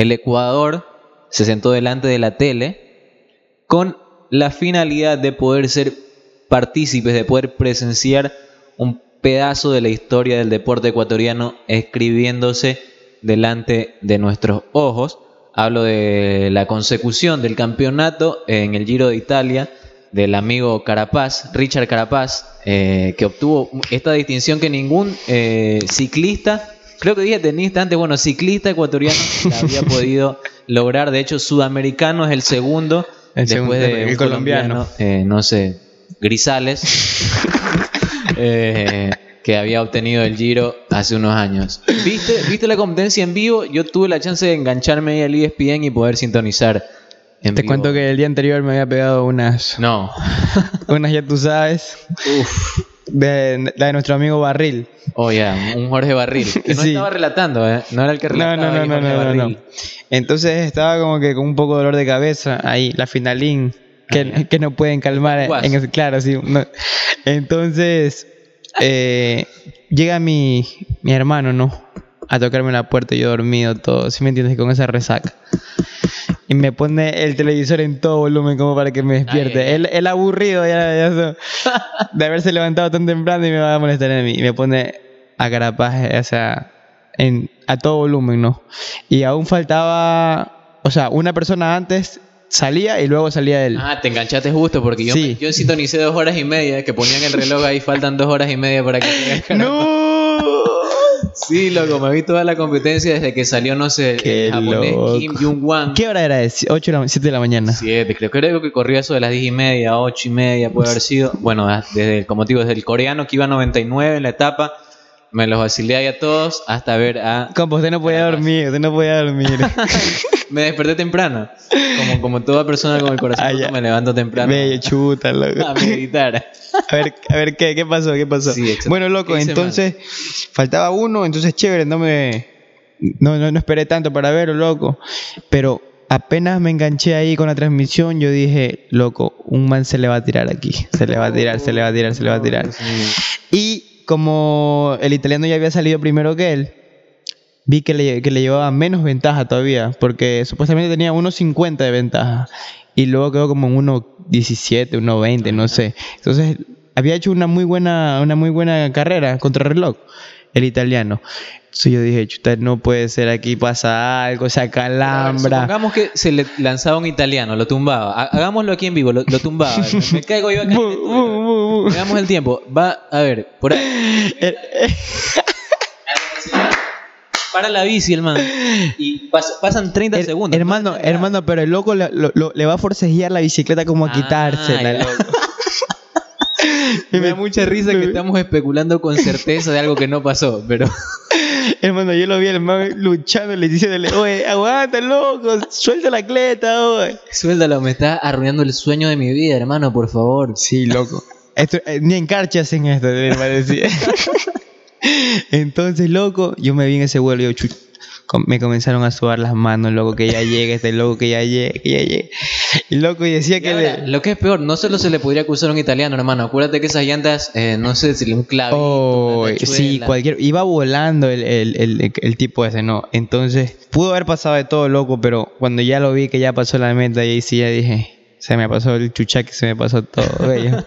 el Ecuador se sentó delante de la tele con la finalidad de poder ser partícipes, de poder presenciar un pedazo de la historia del deporte ecuatoriano escribiéndose delante de nuestros ojos. Hablo de la consecución del campeonato en el Giro de Italia del amigo Carapaz, Richard Carapaz, eh, que obtuvo esta distinción que ningún eh, ciclista, creo que dije tenista antes, bueno, ciclista ecuatoriano la había podido lograr. De hecho, sudamericano es el segundo, El después segundo, de el un colombiano. colombiano, eh, no sé, Grisales, eh, que había obtenido el Giro hace unos años. ¿Viste, ¿Viste la competencia en vivo? Yo tuve la chance de engancharme ahí al ESPN y poder sintonizar. En Te vivo. cuento que el día anterior me había pegado unas, No. unas ya tú sabes, Uf. De la de nuestro amigo Barril. Oh, ya, un Jorge Barril. Que no Sí. estaba relatando, ¿eh? No era el que relataba. no, no, no, no, no, no. Entonces estaba como que con un poco de dolor de cabeza ahí, la finalín, que, Ah, que no pueden calmar. En ese, claro, sí. no. Entonces, eh, llega mi, mi hermano, ¿no? A tocarme la puerta, yo dormido, todo, ¿sí me entiendes? Con esa resaca. Y me pone el televisor en todo volumen como para que me despierte. Ay, ay, ay. Él, él aburrido ya, ya so- de haberse levantado tan temprano y me va a molestar a mí. Y me pone a Carapaz, o sea, en, a todo volumen, ¿no? Y aún faltaba, o sea, una persona antes salía y luego salía él. Ah, te enganchaste justo porque yo, Sí. me- yo sintonicé dos horas y media, que ponían el reloj ahí, faltan dos horas y media para que el. ¡No! Sí, loco, me vi toda la competencia desde que salió, no sé, Qué el japonés loco. Kim Jong-wan. ¿Qué hora era? 8 de la 7 de la mañana. Siete, creo, creo que corrió eso de las 10 y media, 8 y media puede haber sido. Bueno, desde como digo, desde el coreano que iba a 99 en la etapa, me los vacilé ahí a todos hasta ver a... Compa, usted no podía dormir, usted no podía dormir. Me desperté temprano, como, como toda persona con el corazón Ah, me levanto temprano Bello, chuta, loco. a meditar. A ver, a ver ¿qué, qué pasó, qué pasó. Sí, bueno, loco, ¿Qué hice entonces faltaba uno, entonces chévere, no me no, no, no esperé tanto para verlo, loco. Pero apenas me enganché ahí con la transmisión, yo dije, loco, un man se le va a tirar aquí, se le va a tirar, se le va a tirar, se le va a tirar. Y como el italiano ya había salido primero que él, vi que le, que le llevaba menos ventaja todavía, porque supuestamente tenía 1.50 de ventaja. Y luego quedó como en 1.17, 1.20, no sé. Entonces, había hecho una muy buena, una muy buena carrera contra reloj, el italiano. Entonces yo dije, chuta, no puede ser, aquí pasa algo, se acalambra. Supongamos que se le lanzaba un italiano, lo tumbaba. Ha- Hagámoslo aquí en vivo, lo, lo tumbaba. Me, me caigo yo acá. en el tiempo. Va, a ver, por ahí. Para la bici, el man. Y pas- pasan 30 her- segundos. hermano, hermano, pero el loco le, lo- lo- le va a forcejear la bicicleta como a quitársela. loco. Me da mucha risa que estamos especulando con certeza de algo que no pasó, pero Hermano, yo lo vi el man luchando, le diciéndole, oye, aguanta, loco, suelta la cleta, oye. suéltalo, me está arruinando el sueño de mi vida, hermano, por favor. Sí, loco. Esto, eh, ni en hacen esto, me parecía. Entonces, loco, yo me vi en ese vuelo y yo, me comenzaron a sudar las manos, loco, que ya llegue, este loco, que ya llegue, que ya llegue. Y loco, y decía Y que ahora, le... lo que es peor, no solo se le podría acusar a un italiano, hermano. Acuérdate que esas llantas, eh, no sé si un clavito, Oh, sí, cualquier... Iba volando el, el, el, el tipo ese, ¿no? Entonces, pudo haber pasado de todo, loco, pero cuando ya lo vi que ya pasó la meta, y ahí sí ya dije, se me pasó el chuchaque, se me pasó todo, bello.